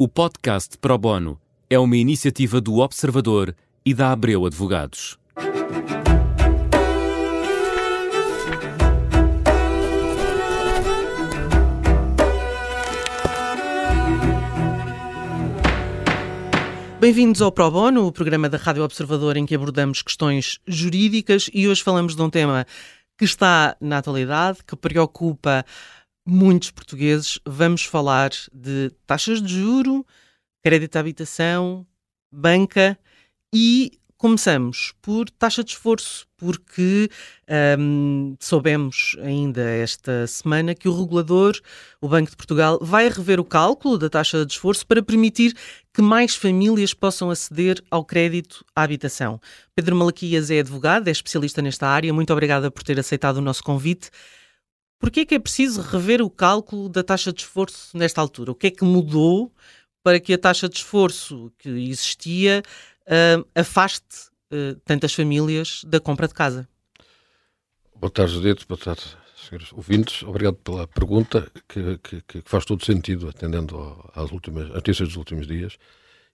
O podcast Pro Bono é uma iniciativa do Observador e da Abreu Advogados. Bem-vindos ao Pro Bono, o programa da Rádio Observador em que abordamos questões jurídicas e hoje falamos de um tema que está na atualidade, que preocupa muitos portugueses. Vamos falar de taxas de juro, crédito à habitação, banca e começamos por taxa de esforço, porque um, soubemos ainda esta semana que o regulador, o Banco de Portugal, vai rever o cálculo da taxa de esforço para permitir que mais famílias possam aceder ao crédito à habitação. Pedro Malaquias é advogado, é especialista nesta área. Muito obrigada por ter aceitado o nosso convite. Por que é que é preciso rever o cálculo da taxa de esforço nesta altura? O que é que mudou para que a taxa de esforço que existia uh, afaste uh, tantas famílias da compra de casa? Boa tarde, Judito. Boa tarde, senhores ouvintes. Obrigado pela pergunta, que, que, que faz todo sentido, atendendo às últimas notícias dos últimos dias.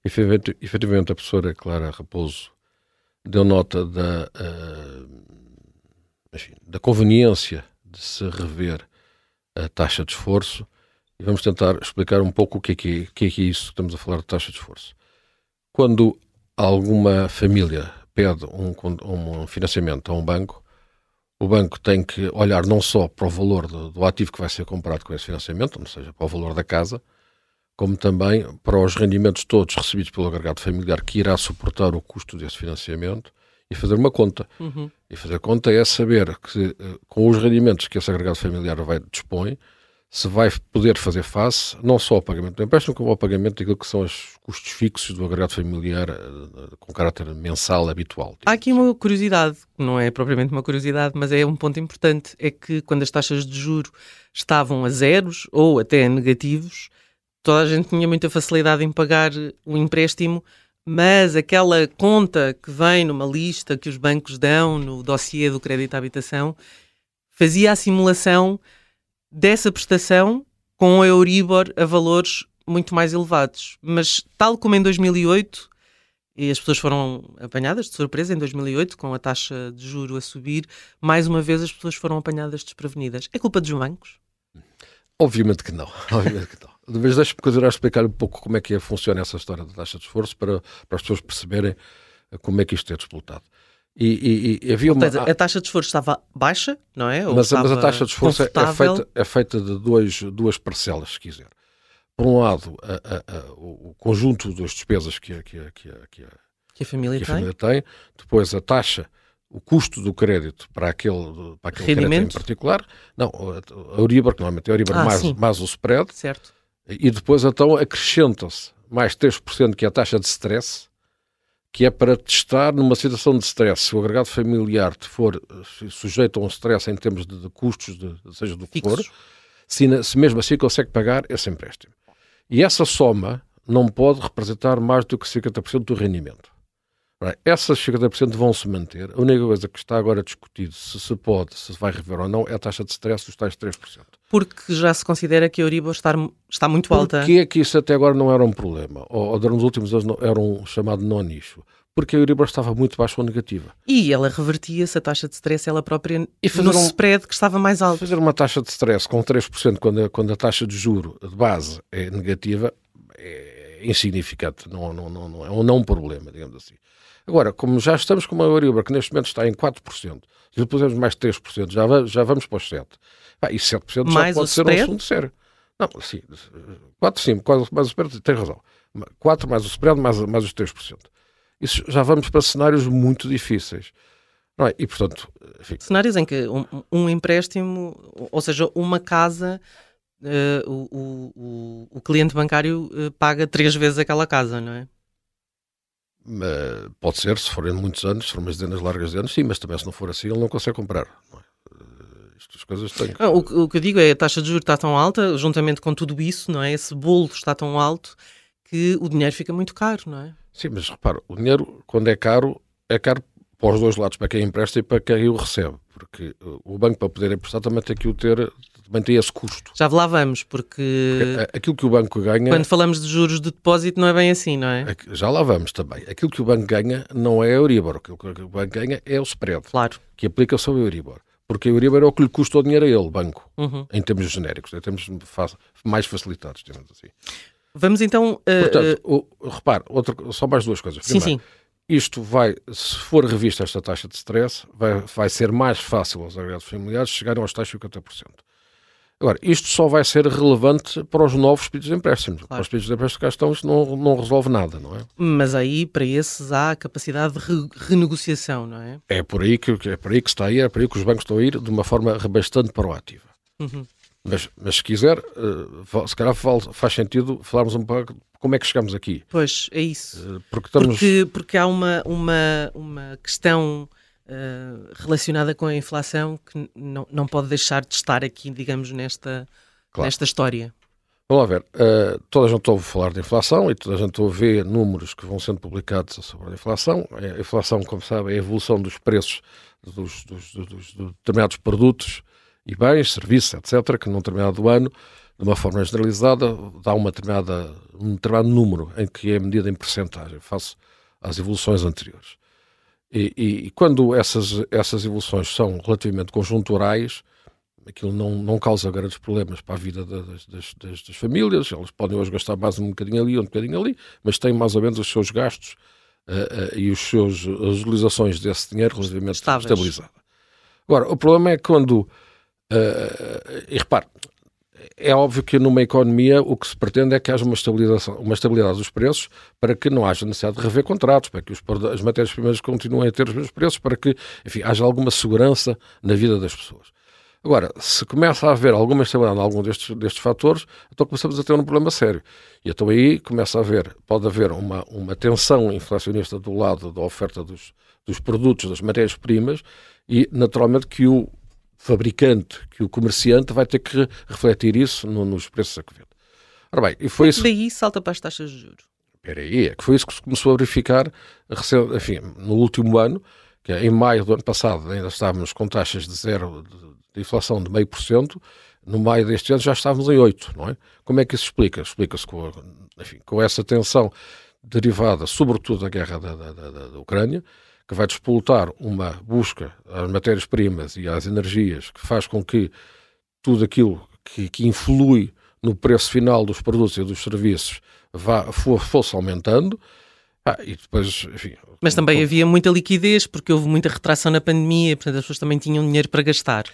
Efetivamente, efetivamente a professora Clara Raposo deu nota da, uh, enfim, da conveniência de se rever a taxa de esforço e vamos tentar explicar um pouco o que é que é, que é, que é isso que estamos a falar de taxa de esforço. Quando alguma família pede um, um financiamento a um banco, o banco tem que olhar não só para o valor do, do, ativo que vai ser comprado com esse financiamento, ou seja, para o valor da casa, como também para os rendimentos todos recebidos pelo agregado familiar que irá suportar o custo desse financiamento e fazer uma conta. Uhum. E fazer conta é saber que, eh, com os rendimentos que esse agregado familiar vai dispõe, se vai poder fazer face não só ao pagamento do empréstimo, como ao pagamento daquilo que são os custos fixos do agregado familiar eh, com caráter mensal habitual. Há aqui uma curiosidade, não é propriamente uma curiosidade, mas é um ponto importante, é que quando as taxas de juro estavam a zeros ou até a negativos, toda a gente tinha muita facilidade em pagar o empréstimo mas aquela conta que vem numa lista que os bancos dão no dossiê do crédito à habitação fazia a simulação dessa prestação com a Euribor a valores muito mais elevados. Mas, tal como em 2008, e as pessoas foram apanhadas de surpresa em 2008, com a taxa de juro a subir, mais uma vez as pessoas foram apanhadas desprevenidas. É culpa dos bancos? Obviamente que não. Obviamente que não. Mas deixe-me continuar a explicar um pouco como é que funciona essa história da taxa de esforço para, para as pessoas perceberem como é que isto é disputado. E, e, e havia uma... A taxa de esforço estava baixa, não é? Mas, mas, a taxa de esforço é, é, feita, é feita de dois, duas parcelas, se quiser. Por um lado, a, a, a, o conjunto das despesas que a, que a, que a, que a família, que tem. família tem, depois a taxa o custo do crédito para aquele, para aquele crédito em particular, não, a Euribor, que normalmente é a Euribor ah, mais, mais o spread, certo. E depois então acrescenta-se mais 3% que é a taxa de stress, que é para testar numa situação de stress, se o agregado familiar for sujeito a um stress em termos de, de custos, de, seja do que for, se, se mesmo assim consegue pagar esse empréstimo. E essa soma não pode representar mais do que 50% do rendimento. Essas 50% vão se manter. A única coisa que está agora discutido, se se pode, se vai rever ou não, é a taxa de stress dos tais 3%. Porque já se considera que a Euribor está, está muito alta. Porquê é que isso até agora não era um problema? Ou, ou nos últimos anos não, era um chamado não nicho? Porque a Euribor estava muito baixa ou negativa. E ela revertia-se a taxa de stress ela própria e fazer no um, spread que estava mais alto. Fazer uma taxa de stress com 3% quando a, quando a taxa de juro de base é negativa é insignificante, não, não, não, não, é um não problema, digamos assim. Agora, como já estamos com uma Euribor que neste momento está em 4%, se pusermos mais 3%, já, já vamos para os 7%. Ah, e 7% mais já pode ser spread? um assunto sério. Não, sim, 4 sim, mais o spread, tem razão. 4 mais o spread, mais, mais os 3%. Isso já vamos para cenários muito difíceis. Não é? E, portanto, enfim. Cenários em que um, um empréstimo, ou seja, uma casa, uh, o, o, o, cliente bancário uh, paga três vezes aquela casa, não é? Uh, pode ser, se forem muitos anos, se forem umas dezenas largas de anos, sim, mas também se não for assim, ele não consegue comprar. Não é? estas coisas têm. Que... o, o, que eu digo é a taxa de juros está tão alta, juntamente com tudo isso, não é? Esse bolo está tão alto que o dinheiro fica muito caro, não é? Sim, mas repara, o dinheiro, quando é caro, é caro para os dois lados, para quem empresta e para quem o recebe. Porque o banco, para poder emprestar, também tem que o ter, também tem esse custo. Já lá vamos, porque... porque aquilo que o banco ganha. Quando falamos de juros de depósito, não é bem assim, não é? Já lá vamos também. Aquilo que o banco ganha não é a Euribor, aquilo que o banco ganha é o spread. Claro. Que aplica sobre a Euribor. Porque a Euribor é o que lhe custa o dinheiro a ele, banco, uhum. em termos genéricos, em termos mais facilitados, digamos assim. Vamos então. Uh, Portanto, uh... o, repare, outra, só mais duas coisas. Primeiro, sim, sim. Isto vai, se for revista esta taxa de stress, vai, vai ser mais fácil aos agregados familiares chegarem aos tais 50%. Agora, isto só vai ser relevante para os novos pedidos de empréstimos. Claro. Para os pedidos de empréstimos que cá estão, isto não, não resolve nada, não é? Mas aí, para esses, há capacidade de re renegociação, não é? É por, aí que, é por aí que está a ir, é por aí que os bancos estão a ir de uma forma bastante proativa. Uhum. Mas, mas se quiser, uh, se calhar faz sentido falarmos um pouco como é que chegamos aqui. Pois, é isso. Uh, porque, estamos... porque, porque há uma, uma, uma questão uh, relacionada com a inflação que não, não pode deixar de estar aqui, digamos, nesta, claro. nesta história. Vamos lá ver, toda a gente ouve falar de inflação e toda a gente ouve ver números que vão sendo publicados sobre a inflação. A inflação, como sabe, é a evolução dos preços dos, dos, dos, dos determinados produtos e bens, serviços, etc., que num determinado ano, de uma forma generalizada, dá uma determinada, um determinado número em que é medida em percentagem, face às evoluções anteriores. E, e, e, quando essas, essas evoluções são relativamente conjunturais, aquilo não, não causa grandes problemas para a vida das, das, das, das, famílias, elas podem hoje gastar mais um bocadinho ali, um bocadinho ali, mas têm mais ou menos os seus gastos uh, uh, e os seus, as utilizações desse dinheiro relativamente Estáveis. estabilizada. Agora, o problema é quando Uh, e repare, é óbvio que numa economia o que se pretende é que haja uma estabilização, uma estabilidade dos preços para que não haja necessidade de rever contratos, para que os, as matérias-primas continuem a ter os mesmos preços, para que, enfim, haja alguma segurança na vida das pessoas. Agora, se começa a haver alguma instabilidade em algum destes, destes fatores, então começamos a ter um problema sério. E então aí começa a haver, pode haver uma, uma tensão inflacionista do lado da oferta dos, dos produtos, das matérias-primas, e naturalmente que o fabricante, que o comerciante vai ter que refletir isso no, nos preços a que vende. Ora bem, e foi isso... Daí salta para as taxas de juros. Espera aí, é que foi isso que se começou a verificar enfim, no último ano, que é em maio do ano passado ainda estávamos com taxas de zero de, de inflação de meio por cento, no maio deste ano já estávamos em 8, não é? Como é que isso explica? Explica-se com, enfim, com essa tensão derivada, sobretudo, da guerra da, da, da, da Ucrânia, que vai despolutar uma busca às matérias-primas e às energias que faz com que tudo aquilo que, que influi no preço final dos produtos e dos serviços vá, for, fosse aumentando. Ah, e depois, enfim, Mas também havia muita liquidez, porque houve muita retração na pandemia, portanto as pessoas também tinham dinheiro para gastar.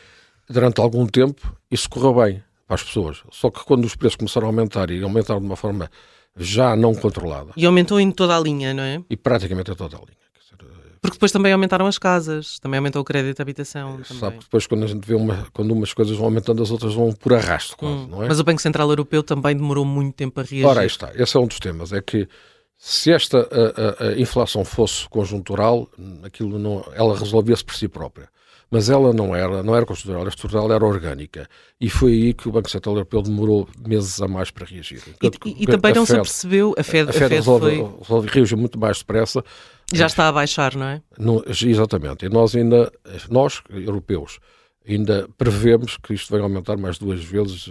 Durante algum tempo isso correu bem para as pessoas. Só que quando os preços começaram a aumentar e aumentaram de uma forma já não controlada. E aumentou em toda a linha, não é? E praticamente em toda a linha. Porque depois também aumentaram as casas, também aumentou o crédito de habitação. Sabe que depois quando a gente vê uma, quando umas coisas vão aumentando, as outras vão por arrasto, quase, hum, não é? Mas o Banco Central Europeu também demorou muito tempo a reagir. Ora, aí está. Esse é um dos temas. É que se esta a, a, a inflação fosse conjuntural, aquilo não, ela resolvia-se por si própria mas ela não era, não era constitucional, a estrutural era orgânica. E foi aí que o Banco Central Europeu demorou meses a mais para reagir. E, e, e também não Fed, se percebeu, a Fed, a Fed, a Fed resolve, foi... resolve, reagiu muito mais depressa. Já está a baixar, não é? Não, exatamente. E nós ainda, nós, europeus, ainda prevemos que isto vai aumentar mais duas vezes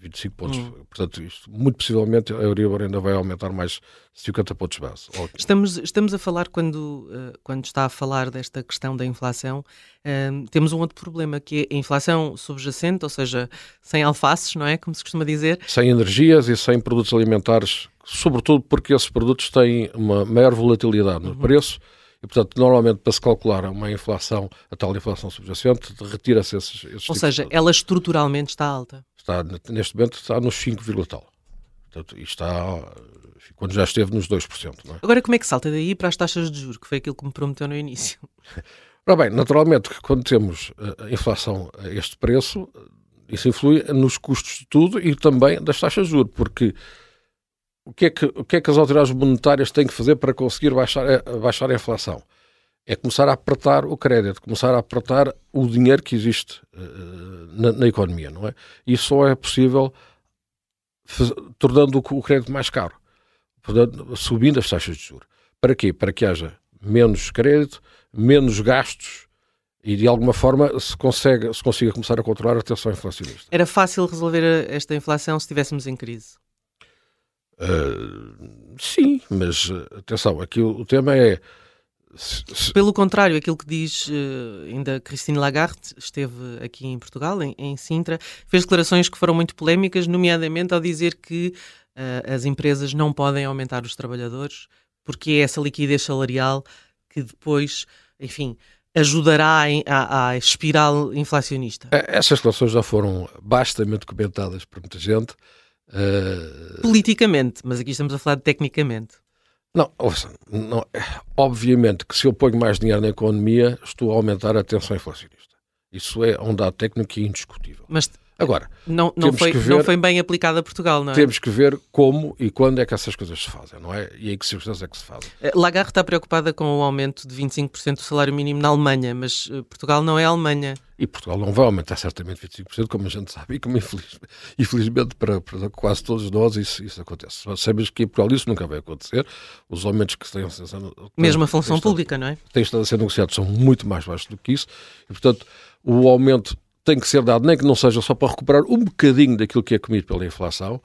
25 eh, pontos. Hum. Portanto, isto, muito possivelmente a Euribor ainda vai aumentar mais 50 pontos base. Estamos, estamos a falar, quando, uh, quando está a falar desta questão da inflação, uh, temos um outro problema, que é a inflação subjacente, ou seja, sem alfaces, não é? Como se costuma dizer. Sem energias e sem produtos alimentares, sobretudo porque esses produtos têm uma maior volatilidade no uhum. preço e, portanto, normalmente para se calcular uma inflação, a tal inflação subjacente, retira-se esses, esses Ou seja, de... ela estruturalmente está alta. Está, neste momento está nos 5, tal. Portanto, e está quando já esteve nos 2%. Não é? Agora, como é que salta daí para as taxas de juros, que foi aquilo que me prometeu no início? Ora bem, naturalmente, quando temos a eh, inflação a este preço, isso influi nos custos de tudo e também das taxas de juros, porque o que, é que, o que é que as autoridades monetárias têm que fazer para conseguir baixar, baixar a inflação? É começar a apertar o crédito, começar a apertar o dinheiro que existe uh, na, na, economia, não é? E só é possível tornando o, crédito mais caro, subindo as taxas de juros. Para quê? Para que haja menos crédito, menos gastos e de alguma forma se, consegue, se consiga começar a controlar a tensão inflacionista. Era fácil resolver esta inflação se estivéssemos em crise? Uh, sim, mas atenção, aqui o, o tema é. Se... Pelo contrário, aquilo que diz uh, ainda Christine Lagarde, esteve aqui em Portugal, em, em, Sintra, fez declarações que foram muito polémicas, nomeadamente ao dizer que uh, as empresas não podem aumentar os trabalhadores porque é essa liquidez salarial que depois, enfim, ajudará à, espiral inflacionista. É, essas declarações já foram bastante comentadas por muita gente. Uh... Politicamente, mas aqui estamos a falar de tecnicamente. Não, ouça, não, obviamente que se eu ponho mais dinheiro na economia, estou a aumentar a tensão inflacionista. Isso é um dado técnico indiscutível. Mas Agora, não, não, foi, ver, não foi bem aplicado a Portugal, não é? Temos que ver como e quando é que essas coisas se fazem, não é? E em que circunstâncias é que se fazem. Eh, Lagarde está preocupada com o aumento de 25% do salário mínimo na Alemanha, mas eh, Portugal não é a Alemanha. E Portugal não vai aumentar certamente 25%, como a gente sabe, e como infeliz, infelizmente para, para, quase todos nós isso, isso acontece. Sabemos que em Portugal isso nunca vai acontecer. Os aumentos que têm... Mesmo a função pública, não é? Têm estado a ser negociados são muito mais baixos do que isso. E, portanto, o aumento tem que ser dado, nem que não seja só para recuperar um bocadinho daquilo que é comido pela inflação.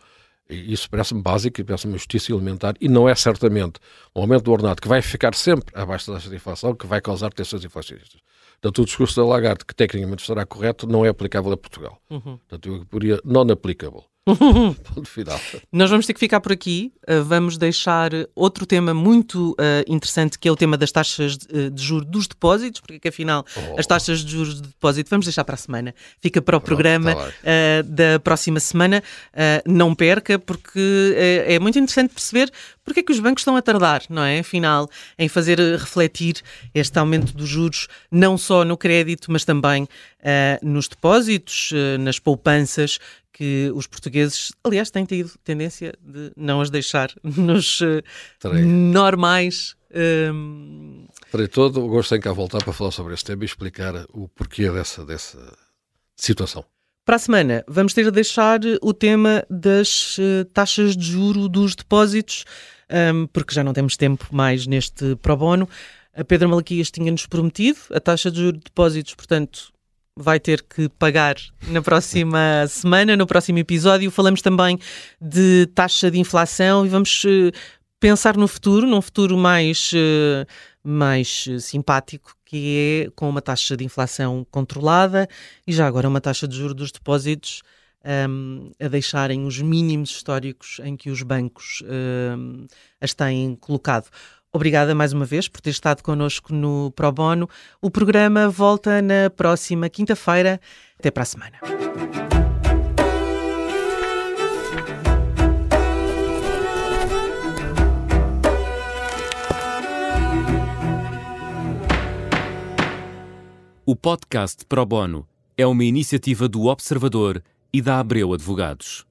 E isso parece-me básico e parece-me justiça elementar. E não é certamente um aumento do ordenado que vai ficar sempre abaixo da taxa de inflação que vai causar tensões inflacionistas. Portanto, o discurso da Lagarde, que tecnicamente estará correto, não é aplicável a Portugal. Uhum. Portanto, eu poria non-applicable. Ponto final. Nós vamos ter que ficar por aqui. Uh, vamos deixar outro tema muito uh, interessante, que é o tema das taxas de, uh, de juros dos depósitos, porque afinal oh. as taxas de juros de depósito vamos deixar para a semana. Fica para o Pronto, programa tá da próxima semana. não perca, porque é muito interessante perceber porque é que os bancos estão a tardar, não é? Afinal, em fazer refletir este aumento dos juros, não só no crédito, mas também nos depósitos, nas poupanças que os portugueses, aliás, têm tido tendência de não as deixar nos uh, normais. Um... Ehm, Terei todo o gosto em cá voltar para falar sobre este tema e explicar o porquê dessa, dessa situação. Para a semana, vamos ter a deixar o tema das uh, taxas de juro dos depósitos, um, ehm, porque já não temos tempo mais neste pro bono. A Pedro Malaquias tinha-nos prometido a taxa de juros de depósitos, portanto, vai ter que pagar na próxima semana, no próximo episódio. Falamos também de taxa de inflação e vamos uh, pensar no futuro, num futuro mais, uh, mais simpático, que é com uma taxa de inflação controlada e já agora uma taxa de juros dos depósitos um, a deixarem os mínimos históricos em que os bancos um, as têm colocado. Obrigada mais uma vez por ter estado connosco no Pro Bono. O programa volta na próxima quinta-feira. Até para a semana. O podcast Pro Bono é uma iniciativa do Observador e da Abreu Advogados.